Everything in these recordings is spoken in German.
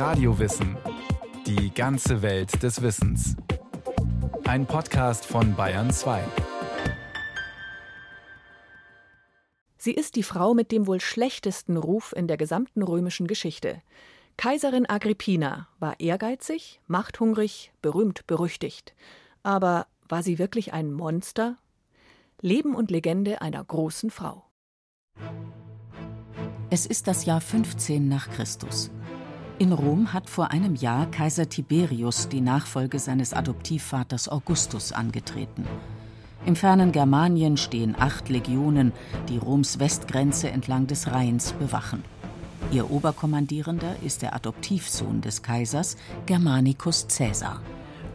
Radiowissen. Die ganze Welt des Wissens. Ein Podcast von Bayern 2. Sie ist die Frau mit dem wohl schlechtesten Ruf in der gesamten römischen Geschichte. Kaiserin Agrippina war ehrgeizig, machthungrig, berühmt berüchtigt. Aber war sie wirklich ein Monster? Leben und Legende einer großen Frau. Es ist das Jahr 15 nach Christus. In Rom hat vor einem Jahr Kaiser Tiberius die Nachfolge seines Adoptivvaters Augustus angetreten. Im fernen Germanien stehen acht Legionen, die Roms Westgrenze entlang des Rheins bewachen. Ihr Oberkommandierender ist der Adoptivsohn des Kaisers, Germanicus Caesar.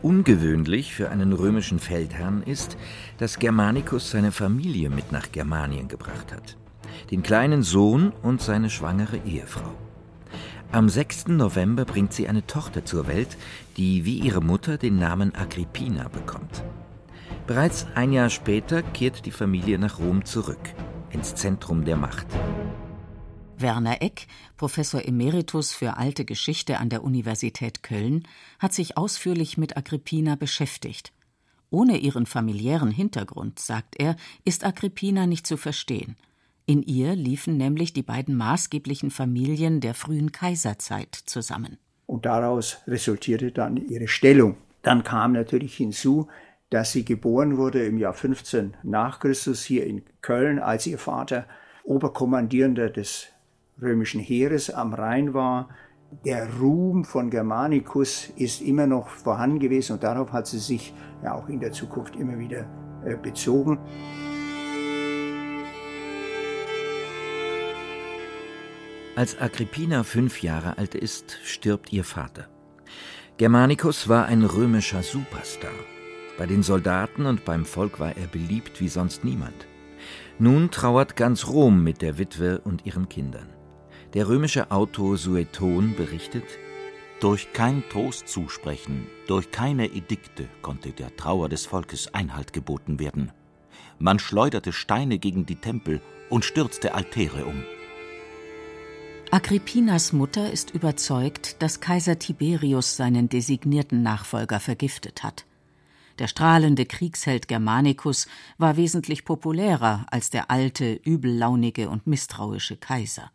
Ungewöhnlich für einen römischen Feldherrn ist, dass Germanicus seine Familie mit nach Germanien gebracht hat den kleinen Sohn und seine schwangere Ehefrau. Am 6. November bringt sie eine Tochter zur Welt, die wie ihre Mutter den Namen Agrippina bekommt. Bereits ein Jahr später kehrt die Familie nach Rom zurück, ins Zentrum der Macht. Werner Eck, Professor Emeritus für alte Geschichte an der Universität Köln, hat sich ausführlich mit Agrippina beschäftigt. Ohne ihren familiären Hintergrund, sagt er, ist Agrippina nicht zu verstehen. In ihr liefen nämlich die beiden maßgeblichen Familien der frühen Kaiserzeit zusammen. Und daraus resultierte dann ihre Stellung. Dann kam natürlich hinzu, dass sie geboren wurde im Jahr 15 nach Christus hier in Köln, als ihr Vater Oberkommandierender des römischen Heeres am Rhein war. Der Ruhm von Germanicus ist immer noch vorhanden gewesen und darauf hat sie sich ja auch in der Zukunft immer wieder äh, bezogen. Als Agrippina fünf Jahre alt ist, stirbt ihr Vater. Germanicus war ein römischer Superstar. Bei den Soldaten und beim Volk war er beliebt wie sonst niemand. Nun trauert ganz Rom mit der Witwe und ihren Kindern. Der römische Autor Sueton berichtet, durch kein Trostzusprechen, durch keine Edikte konnte der Trauer des Volkes Einhalt geboten werden. Man schleuderte Steine gegen die Tempel und stürzte Altäre um. Agrippinas Mutter ist überzeugt, dass Kaiser Tiberius seinen designierten Nachfolger vergiftet hat. Der strahlende Kriegsheld Germanicus war wesentlich populärer als der alte, übellaunige und misstrauische Kaiser.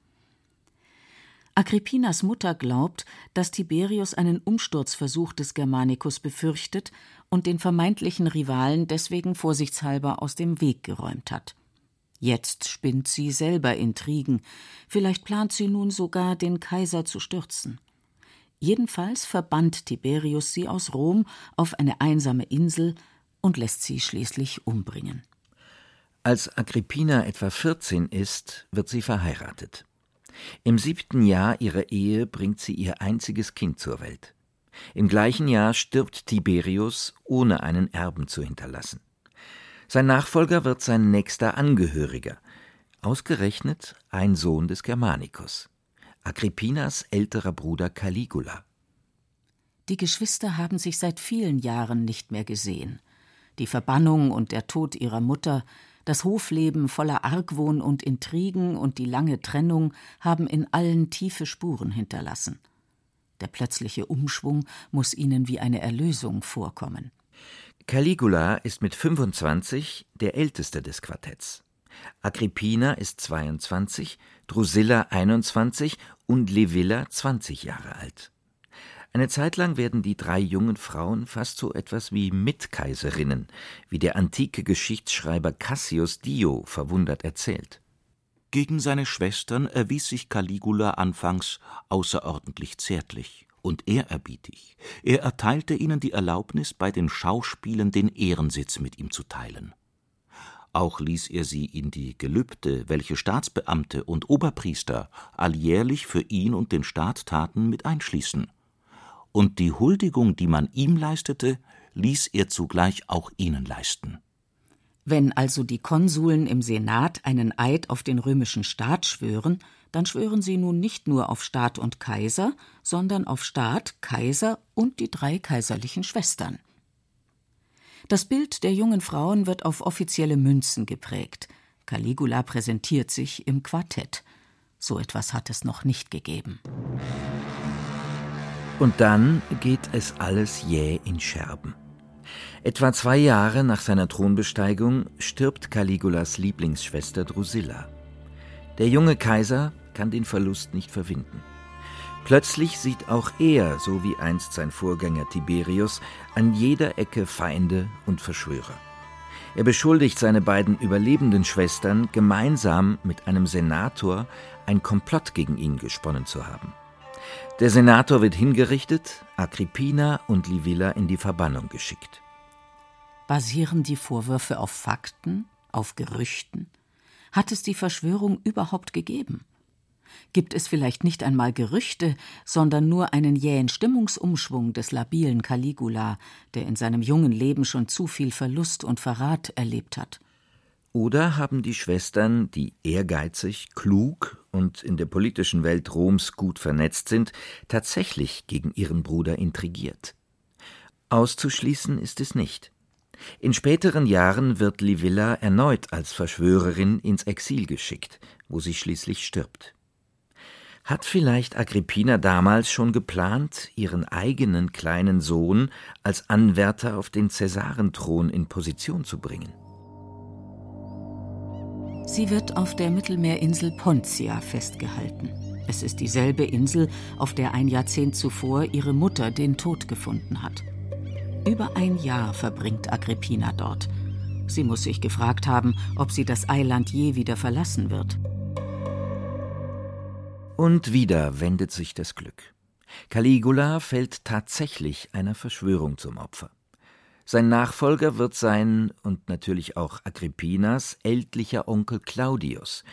Agrippinas Mutter glaubt, dass Tiberius einen Umsturzversuch des Germanicus befürchtet und den vermeintlichen Rivalen deswegen vorsichtshalber aus dem Weg geräumt hat. Jetzt spinnt sie selber Intrigen, vielleicht plant sie nun sogar, den Kaiser zu stürzen. Jedenfalls verbannt Tiberius sie aus Rom auf eine einsame Insel und lässt sie schließlich umbringen. Als Agrippina etwa 14 ist, wird sie verheiratet. Im siebten Jahr ihrer Ehe bringt sie ihr einziges Kind zur Welt. Im gleichen Jahr stirbt Tiberius, ohne einen Erben zu hinterlassen. Sein Nachfolger wird sein nächster Angehöriger, ausgerechnet ein Sohn des Germanicus, Agrippinas älterer Bruder Caligula. Die Geschwister haben sich seit vielen Jahren nicht mehr gesehen. Die Verbannung und der Tod ihrer Mutter, das Hofleben voller Argwohn und Intrigen und die lange Trennung haben in allen tiefe Spuren hinterlassen. Der plötzliche Umschwung muss ihnen wie eine Erlösung vorkommen. Caligula ist mit 25 der älteste des Quartetts. Agrippina ist 22, Drusilla 21 und Livilla 20 Jahre alt. Eine Zeit lang werden die drei jungen Frauen fast so etwas wie Mitkaiserinnen, wie der antike Geschichtsschreiber Cassius Dio verwundert erzählt. Gegen seine Schwestern erwies sich Caligula anfangs außerordentlich zärtlich und ehrerbietig. Er erteilte ihnen die Erlaubnis, bei den Schauspielen den Ehrensitz mit ihm zu teilen. Auch ließ er sie in die Gelübde, welche Staatsbeamte und Oberpriester alljährlich für ihn und den Staat taten, mit einschließen. Und die Huldigung, die man ihm leistete, ließ er zugleich auch ihnen leisten. Wenn also die Konsuln im Senat einen Eid auf den römischen Staat schwören, dann schwören sie nun nicht nur auf Staat und Kaiser, sondern auf Staat, Kaiser und die drei kaiserlichen Schwestern. Das Bild der jungen Frauen wird auf offizielle Münzen geprägt. Caligula präsentiert sich im Quartett. So etwas hat es noch nicht gegeben. Und dann geht es alles jäh in Scherben. Etwa zwei Jahre nach seiner Thronbesteigung stirbt Caligulas Lieblingsschwester Drusilla. Der junge Kaiser kann den Verlust nicht verwinden. Plötzlich sieht auch er, so wie einst sein Vorgänger Tiberius, an jeder Ecke Feinde und Verschwörer. Er beschuldigt seine beiden überlebenden Schwestern, gemeinsam mit einem Senator ein Komplott gegen ihn gesponnen zu haben. Der Senator wird hingerichtet, Agrippina und Livilla in die Verbannung geschickt. Basieren die Vorwürfe auf Fakten, auf Gerüchten? Hat es die Verschwörung überhaupt gegeben? Gibt es vielleicht nicht einmal Gerüchte, sondern nur einen jähen Stimmungsumschwung des labilen Caligula, der in seinem jungen Leben schon zu viel Verlust und Verrat erlebt hat? Oder haben die Schwestern, die ehrgeizig, klug und in der politischen Welt Roms gut vernetzt sind, tatsächlich gegen ihren Bruder intrigiert? Auszuschließen ist es nicht. In späteren Jahren wird Livilla erneut als Verschwörerin ins Exil geschickt, wo sie schließlich stirbt. Hat vielleicht Agrippina damals schon geplant, ihren eigenen kleinen Sohn als Anwärter auf den Cäsarenthron in Position zu bringen? Sie wird auf der Mittelmeerinsel Pontia festgehalten. Es ist dieselbe Insel, auf der ein Jahrzehnt zuvor ihre Mutter den Tod gefunden hat. Über ein Jahr verbringt Agrippina dort. Sie muss sich gefragt haben, ob sie das Eiland je wieder verlassen wird. Und wieder wendet sich das Glück. Caligula fällt tatsächlich einer Verschwörung zum Opfer. Sein Nachfolger wird sein, und natürlich auch Agrippinas, ältlicher Onkel Claudius,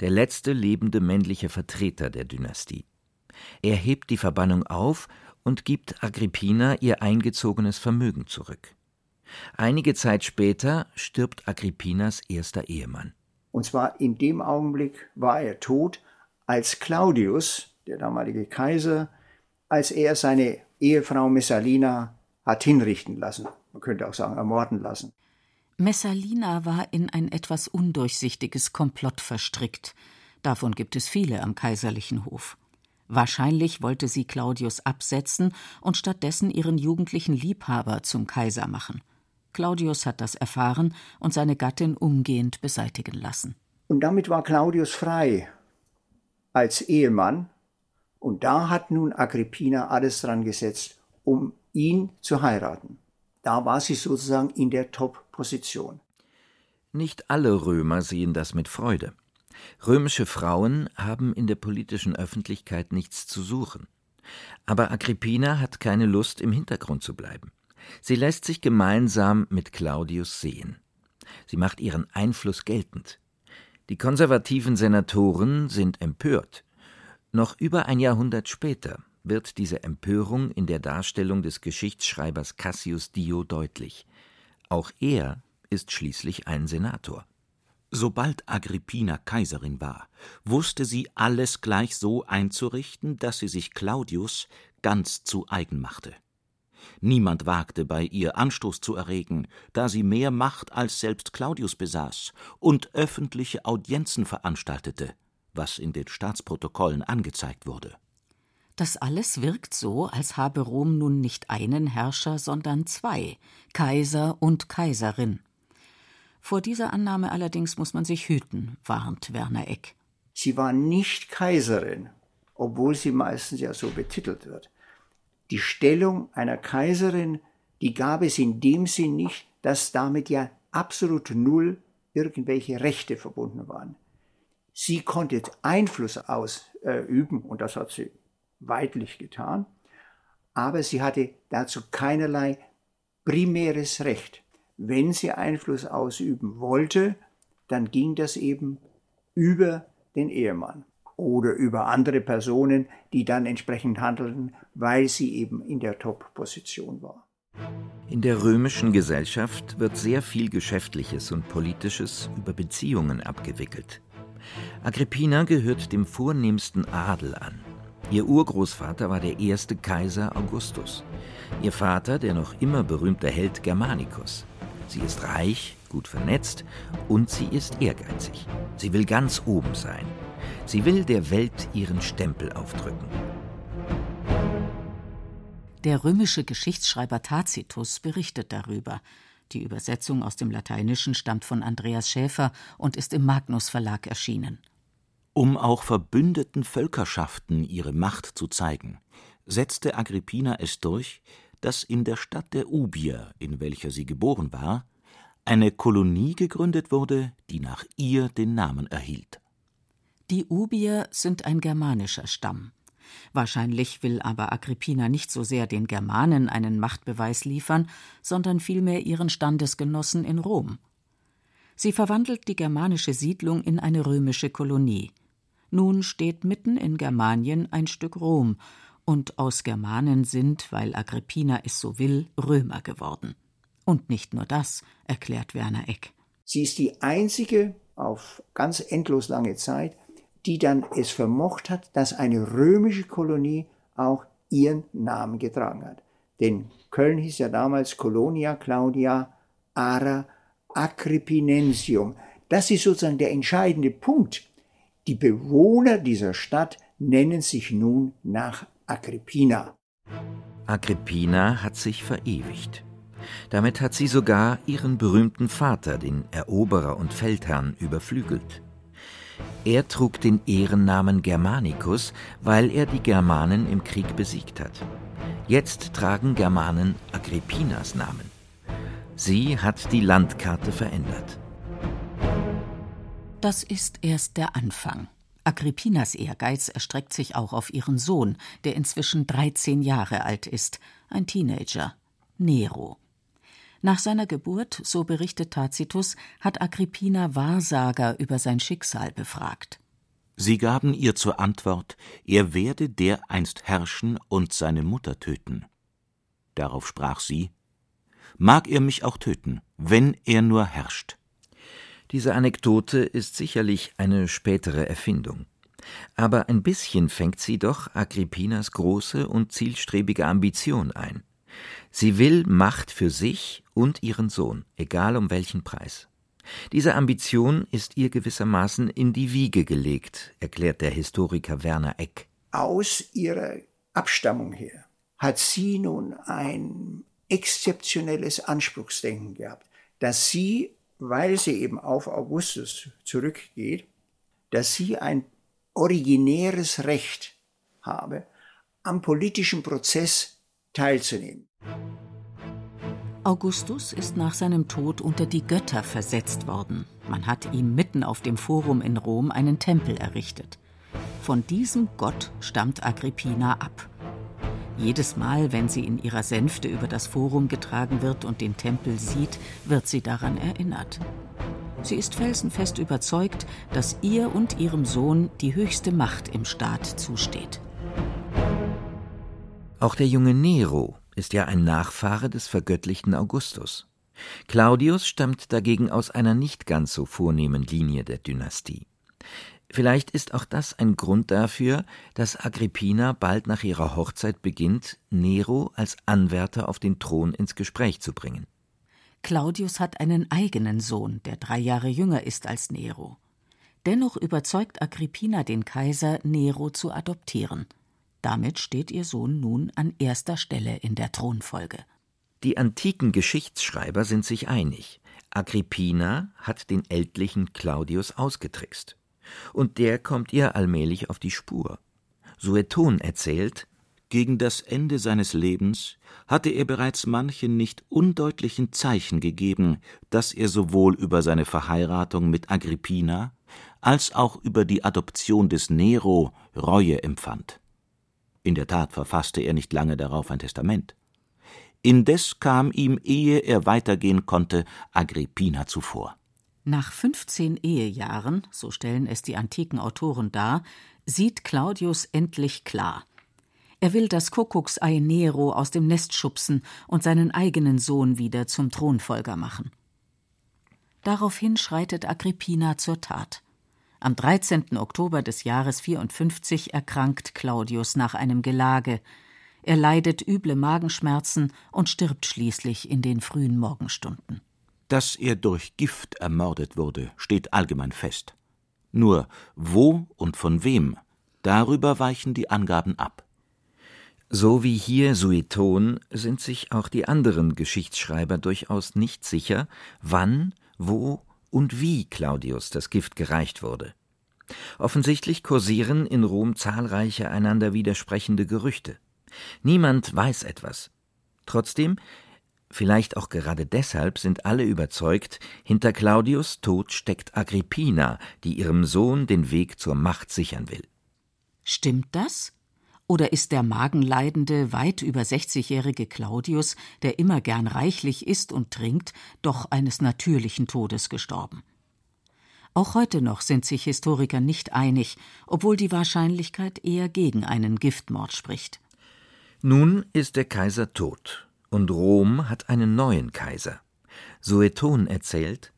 der letzte lebende männliche Vertreter der Dynastie. Er hebt die Verbannung auf und gibt Agrippina ihr eingezogenes Vermögen zurück. Einige Zeit später stirbt Agrippinas erster Ehemann. Und zwar in dem Augenblick war er tot, als Claudius, der damalige Kaiser, als er seine Ehefrau Messalina hat hinrichten lassen. Man könnte auch sagen, ermorden lassen. Messalina war in ein etwas undurchsichtiges Komplott verstrickt. Davon gibt es viele am kaiserlichen Hof. Wahrscheinlich wollte sie Claudius absetzen und stattdessen ihren jugendlichen Liebhaber zum Kaiser machen. Claudius hat das erfahren und seine Gattin umgehend beseitigen lassen. Und damit war Claudius frei als Ehemann. Und da hat nun Agrippina alles dran gesetzt, um ihn zu heiraten. Da war sie sozusagen in der Top-Position. Nicht alle Römer sehen das mit Freude. Römische Frauen haben in der politischen Öffentlichkeit nichts zu suchen. Aber Agrippina hat keine Lust, im Hintergrund zu bleiben. Sie lässt sich gemeinsam mit Claudius sehen. Sie macht ihren Einfluss geltend. Die konservativen Senatoren sind empört. Noch über ein Jahrhundert später wird diese Empörung in der Darstellung des Geschichtsschreibers Cassius Dio deutlich. Auch er ist schließlich ein Senator. Sobald Agrippina Kaiserin war, wusste sie alles gleich so einzurichten, dass sie sich Claudius ganz zu eigen machte. Niemand wagte bei ihr Anstoß zu erregen, da sie mehr Macht als selbst Claudius besaß und öffentliche Audienzen veranstaltete, was in den Staatsprotokollen angezeigt wurde. Das alles wirkt so, als habe Rom nun nicht einen Herrscher, sondern zwei, Kaiser und Kaiserin. Vor dieser Annahme allerdings muss man sich hüten, warnt Werner Eck. Sie war nicht Kaiserin, obwohl sie meistens ja so betitelt wird die Stellung einer Kaiserin, die gab es in dem Sinn nicht, dass damit ja absolut null irgendwelche Rechte verbunden waren. Sie konnte Einfluss ausüben, und das hat sie weitlich getan, aber sie hatte dazu keinerlei primäres Recht. Wenn sie Einfluss ausüben wollte, dann ging das eben über den Ehemann oder über andere Personen, die dann entsprechend handelten, weil sie eben in der Top-Position war. In der römischen Gesellschaft wird sehr viel Geschäftliches und Politisches über Beziehungen abgewickelt. Agrippina gehört dem vornehmsten Adel an. Ihr Urgroßvater war der erste Kaiser Augustus. Ihr Vater der noch immer berühmte Held Germanicus. Sie ist reich, gut vernetzt und sie ist ehrgeizig. Sie will ganz oben sein. Sie will der Welt ihren Stempel aufdrücken. Der römische Geschichtsschreiber Tacitus berichtet darüber. Die Übersetzung aus dem Lateinischen stammt von Andreas Schäfer und ist im Magnus Verlag erschienen. Um auch verbündeten Völkerschaften ihre Macht zu zeigen, setzte Agrippina es durch, dass in der Stadt der Ubier, in welcher sie geboren war, eine Kolonie gegründet wurde, die nach ihr den Namen erhielt. Die Ubier sind ein germanischer Stamm. Wahrscheinlich will aber Agrippina nicht so sehr den Germanen einen Machtbeweis liefern, sondern vielmehr ihren Standesgenossen in Rom. Sie verwandelt die germanische Siedlung in eine römische Kolonie. Nun steht mitten in Germanien ein Stück Rom, und aus Germanen sind, weil Agrippina es so will, Römer geworden. Und nicht nur das, erklärt Werner Eck. Sie ist die einzige auf ganz endlos lange Zeit, die dann es vermocht hat, dass eine römische Kolonie auch ihren Namen getragen hat. Denn Köln hieß ja damals Colonia Claudia Ara Agrippinensium. Das ist sozusagen der entscheidende Punkt. Die Bewohner dieser Stadt nennen sich nun nach Agrippina. Agrippina hat sich verewigt. Damit hat sie sogar ihren berühmten Vater, den Eroberer und Feldherrn, überflügelt. Er trug den Ehrennamen Germanicus, weil er die Germanen im Krieg besiegt hat. Jetzt tragen Germanen Agrippinas Namen. Sie hat die Landkarte verändert. Das ist erst der Anfang. Agrippinas Ehrgeiz erstreckt sich auch auf ihren Sohn, der inzwischen 13 Jahre alt ist, ein Teenager, Nero. Nach seiner Geburt, so berichtet Tacitus, hat Agrippina Wahrsager über sein Schicksal befragt. Sie gaben ihr zur Antwort, er werde dereinst herrschen und seine Mutter töten. Darauf sprach sie, Mag er mich auch töten, wenn er nur herrscht. Diese Anekdote ist sicherlich eine spätere Erfindung. Aber ein bisschen fängt sie doch Agrippinas große und zielstrebige Ambition ein. Sie will Macht für sich und ihren Sohn, egal um welchen Preis. Diese Ambition ist ihr gewissermaßen in die Wiege gelegt, erklärt der Historiker Werner Eck. Aus ihrer Abstammung her hat sie nun ein exzeptionelles Anspruchsdenken gehabt, dass sie, weil sie eben auf Augustus zurückgeht, dass sie ein originäres Recht habe, am politischen Prozess teilzunehmen. Augustus ist nach seinem Tod unter die Götter versetzt worden. Man hat ihm mitten auf dem Forum in Rom einen Tempel errichtet. Von diesem Gott stammt Agrippina ab. Jedes Mal, wenn sie in ihrer Sänfte über das Forum getragen wird und den Tempel sieht, wird sie daran erinnert. Sie ist felsenfest überzeugt, dass ihr und ihrem Sohn die höchste Macht im Staat zusteht. Auch der junge Nero ist ja ein Nachfahre des vergöttlichten Augustus. Claudius stammt dagegen aus einer nicht ganz so vornehmen Linie der Dynastie. Vielleicht ist auch das ein Grund dafür, dass Agrippina bald nach ihrer Hochzeit beginnt, Nero als Anwärter auf den Thron ins Gespräch zu bringen. Claudius hat einen eigenen Sohn, der drei Jahre jünger ist als Nero. Dennoch überzeugt Agrippina den Kaiser, Nero zu adoptieren. Damit steht ihr Sohn nun an erster Stelle in der Thronfolge. Die antiken Geschichtsschreiber sind sich einig. Agrippina hat den ältlichen Claudius ausgetrickst. Und der kommt ihr allmählich auf die Spur. Sueton erzählt, gegen das Ende seines Lebens hatte er bereits manchen nicht undeutlichen Zeichen gegeben, dass er sowohl über seine Verheiratung mit Agrippina als auch über die Adoption des Nero Reue empfand. In der Tat verfasste er nicht lange darauf ein Testament. Indes kam ihm, ehe er weitergehen konnte, Agrippina zuvor. Nach 15 Ehejahren, so stellen es die antiken Autoren dar, sieht Claudius endlich klar. Er will das Kuckucksei Nero aus dem Nest schubsen und seinen eigenen Sohn wieder zum Thronfolger machen. Daraufhin schreitet Agrippina zur Tat. Am 13. Oktober des Jahres 54 erkrankt Claudius nach einem Gelage. Er leidet üble Magenschmerzen und stirbt schließlich in den frühen Morgenstunden. Dass er durch Gift ermordet wurde, steht allgemein fest. Nur wo und von wem, darüber weichen die Angaben ab. So wie hier Sueton sind sich auch die anderen Geschichtsschreiber durchaus nicht sicher, wann, wo und wie Claudius das Gift gereicht wurde. Offensichtlich kursieren in Rom zahlreiche einander widersprechende Gerüchte. Niemand weiß etwas. Trotzdem, vielleicht auch gerade deshalb, sind alle überzeugt, hinter Claudius Tod steckt Agrippina, die ihrem Sohn den Weg zur Macht sichern will. Stimmt das? Oder ist der magenleidende, weit über 60-jährige Claudius, der immer gern reichlich isst und trinkt, doch eines natürlichen Todes gestorben? Auch heute noch sind sich Historiker nicht einig, obwohl die Wahrscheinlichkeit eher gegen einen Giftmord spricht. Nun ist der Kaiser tot und Rom hat einen neuen Kaiser. Sueton erzählt,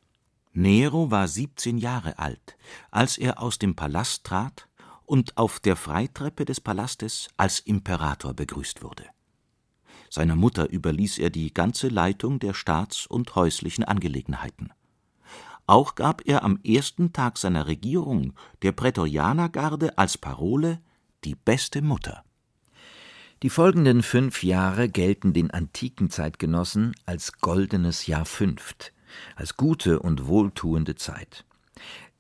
Nero war 17 Jahre alt, als er aus dem Palast trat und auf der Freitreppe des Palastes als Imperator begrüßt wurde. Seiner Mutter überließ er die ganze Leitung der staats- und häuslichen Angelegenheiten. Auch gab er am ersten Tag seiner Regierung der Prätorianergarde als Parole die beste Mutter. Die folgenden fünf Jahre gelten den antiken Zeitgenossen als goldenes Jahr fünft, als gute und wohltuende Zeit.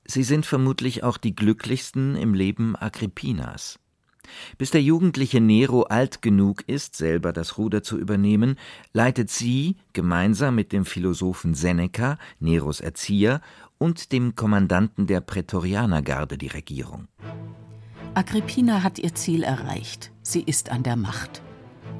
Sie sind vermutlich auch die glücklichsten im Leben Agrippinas. Bis der jugendliche Nero alt genug ist, selber das Ruder zu übernehmen, leitet sie gemeinsam mit dem Philosophen Seneca, Neros Erzieher, und dem Kommandanten der Prätorianergarde die Regierung. Agrippina hat ihr Ziel erreicht. Sie ist an der Macht.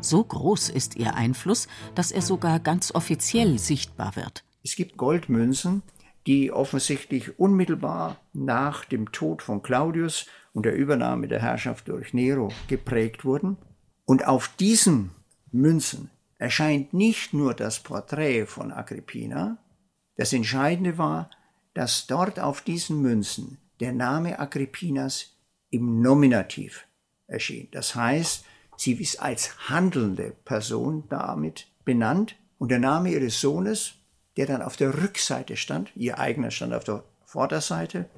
So groß ist ihr Einfluss, dass er sogar ganz offiziell sichtbar wird. Es gibt Goldmünzen, die offensichtlich unmittelbar nach dem Tod von Claudius und der Übernahme der Herrschaft durch Nero geprägt wurden. Und auf diesen Münzen erscheint nicht nur das Porträt von Agrippina, das Entscheidende war, dass dort auf diesen Münzen der Name Agrippinas im Nominativ erschien. Das heißt, sie ist als handelnde Person damit benannt und der Name ihres Sohnes, der dann auf der Rückseite stand, ihr eigener stand auf der Vorderseite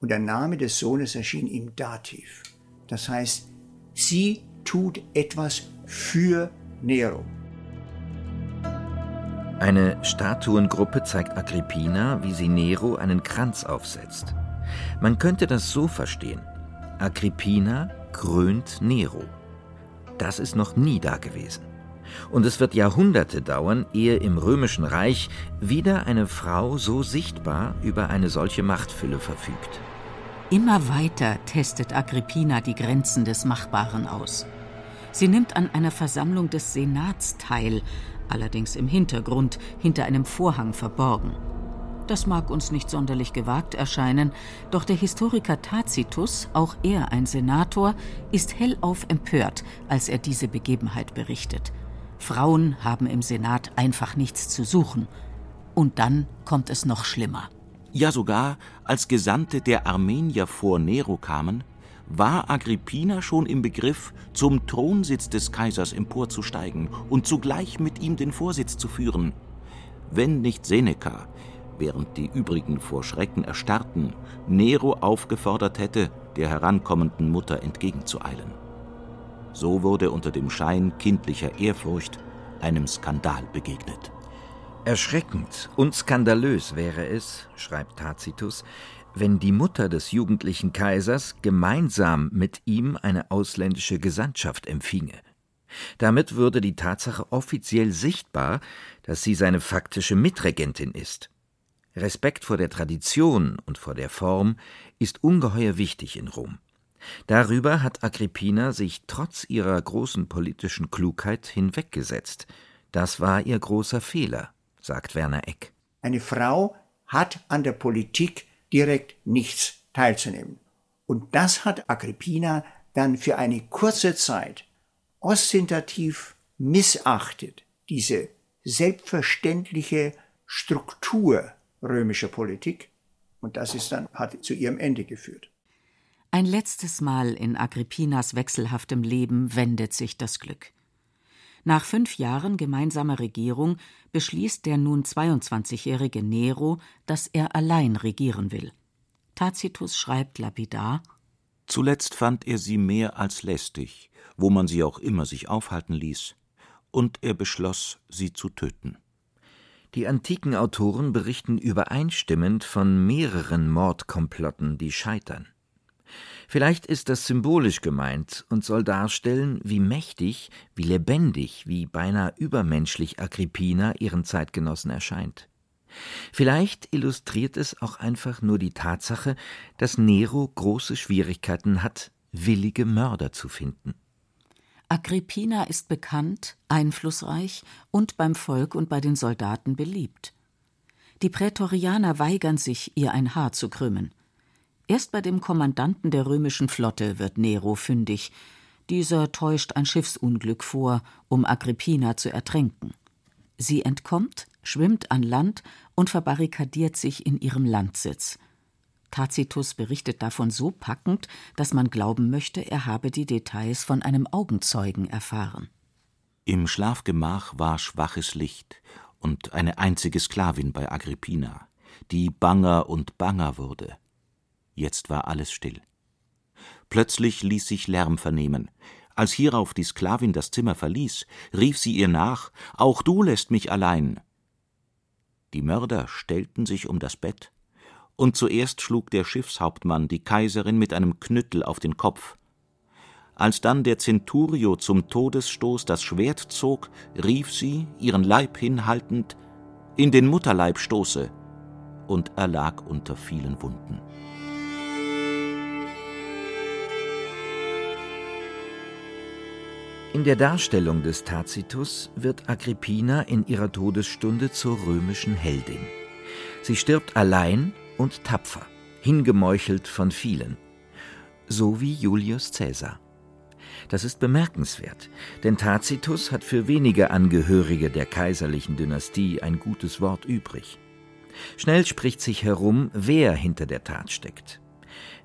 und der Name des Sohnes erschien im Dativ. Das heißt, sie tut etwas für Nero. Eine Statuengruppe zeigt Agrippina, wie sie Nero einen Kranz aufsetzt. Man könnte das so verstehen. Agrippina krönt Nero. Das ist noch nie dagewesen. Und es wird Jahrhunderte dauern, ehe im römischen Reich wieder eine Frau so sichtbar über eine solche Machtfülle verfügt. Immer weiter testet Agrippina die Grenzen des Machbaren aus. Sie nimmt an einer Versammlung des Senats teil, allerdings im Hintergrund, hinter einem Vorhang verborgen. Das mag uns nicht sonderlich gewagt erscheinen, doch der Historiker Tacitus, auch er ein Senator, ist hellauf empört, als er diese Begebenheit berichtet. Frauen haben im Senat einfach nichts zu suchen. Und dann kommt es noch schlimmer. Ja sogar, als Gesandte der Armenier vor Nero kamen, war Agrippina schon im Begriff, zum Thronsitz des Kaisers emporzusteigen und zugleich mit ihm den Vorsitz zu führen. Wenn nicht Seneca, während die übrigen vor Schrecken erstarrten, Nero aufgefordert hätte, der herankommenden Mutter entgegenzueilen. So wurde unter dem Schein kindlicher Ehrfurcht einem Skandal begegnet. Erschreckend und skandalös wäre es, schreibt Tacitus, wenn die Mutter des jugendlichen Kaisers gemeinsam mit ihm eine ausländische Gesandtschaft empfinge. Damit würde die Tatsache offiziell sichtbar, dass sie seine faktische Mitregentin ist. Respekt vor der Tradition und vor der Form ist ungeheuer wichtig in Rom. Darüber hat Agrippina sich trotz ihrer großen politischen Klugheit hinweggesetzt. Das war ihr großer Fehler, sagt Werner Eck. Eine Frau hat an der Politik direkt nichts teilzunehmen. Und das hat Agrippina dann für eine kurze Zeit ostentativ missachtet, diese selbstverständliche Struktur römischer Politik. Und das ist dann, hat zu ihrem Ende geführt. Ein letztes Mal in Agrippinas wechselhaftem Leben wendet sich das Glück. Nach fünf Jahren gemeinsamer Regierung beschließt der nun 22-jährige Nero, dass er allein regieren will. Tacitus schreibt lapidar: Zuletzt fand er sie mehr als lästig, wo man sie auch immer sich aufhalten ließ, und er beschloss, sie zu töten. Die antiken Autoren berichten übereinstimmend von mehreren Mordkomplotten, die scheitern. Vielleicht ist das symbolisch gemeint und soll darstellen, wie mächtig, wie lebendig, wie beinahe übermenschlich Agrippina ihren Zeitgenossen erscheint. Vielleicht illustriert es auch einfach nur die Tatsache, dass Nero große Schwierigkeiten hat, willige Mörder zu finden. Agrippina ist bekannt, einflussreich und beim Volk und bei den Soldaten beliebt. Die Prätorianer weigern sich, ihr ein Haar zu krümmen. Erst bei dem Kommandanten der römischen Flotte wird Nero fündig. Dieser täuscht ein Schiffsunglück vor, um Agrippina zu ertränken. Sie entkommt, schwimmt an Land und verbarrikadiert sich in ihrem Landsitz. Tacitus berichtet davon so packend, dass man glauben möchte, er habe die Details von einem Augenzeugen erfahren. Im Schlafgemach war schwaches Licht und eine einzige Sklavin bei Agrippina, die banger und banger wurde. Jetzt war alles still. Plötzlich ließ sich Lärm vernehmen. Als hierauf die Sklavin das Zimmer verließ, rief sie ihr nach Auch du lässt mich allein. Die Mörder stellten sich um das Bett, und zuerst schlug der Schiffshauptmann die Kaiserin mit einem Knüttel auf den Kopf. Als dann der Centurio zum Todesstoß das Schwert zog, rief sie, ihren Leib hinhaltend, in den Mutterleib stoße, und erlag unter vielen Wunden. In der Darstellung des Tacitus wird Agrippina in ihrer Todesstunde zur römischen Heldin. Sie stirbt allein und tapfer, hingemeuchelt von vielen, so wie Julius Caesar. Das ist bemerkenswert, denn Tacitus hat für wenige Angehörige der kaiserlichen Dynastie ein gutes Wort übrig. Schnell spricht sich herum, wer hinter der Tat steckt.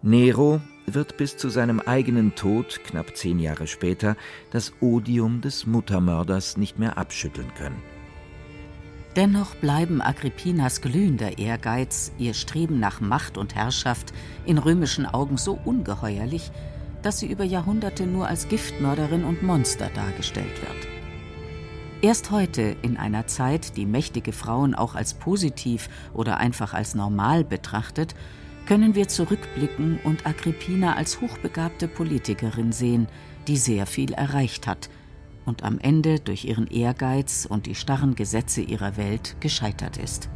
Nero wird bis zu seinem eigenen Tod, knapp zehn Jahre später, das Odium des Muttermörders nicht mehr abschütteln können. Dennoch bleiben Agrippinas glühender Ehrgeiz, ihr Streben nach Macht und Herrschaft in römischen Augen so ungeheuerlich, dass sie über Jahrhunderte nur als Giftmörderin und Monster dargestellt wird. Erst heute, in einer Zeit, die mächtige Frauen auch als positiv oder einfach als normal betrachtet, können wir zurückblicken und Agrippina als hochbegabte Politikerin sehen, die sehr viel erreicht hat und am Ende durch ihren Ehrgeiz und die starren Gesetze ihrer Welt gescheitert ist.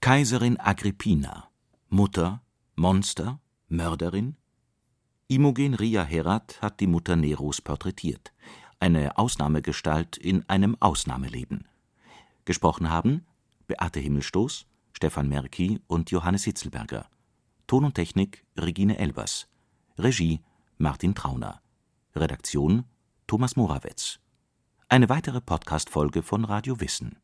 Kaiserin Agrippina, Mutter, Monster, Mörderin, Imogen Ria Herat hat die Mutter Neros porträtiert. Eine Ausnahmegestalt in einem Ausnahmeleben. Gesprochen haben Beate Himmelstoß, Stefan Merki und Johannes Hitzelberger. Ton und Technik Regine Elbers. Regie Martin Trauner. Redaktion Thomas Morawetz. Eine weitere Podcast-Folge von Radio Wissen.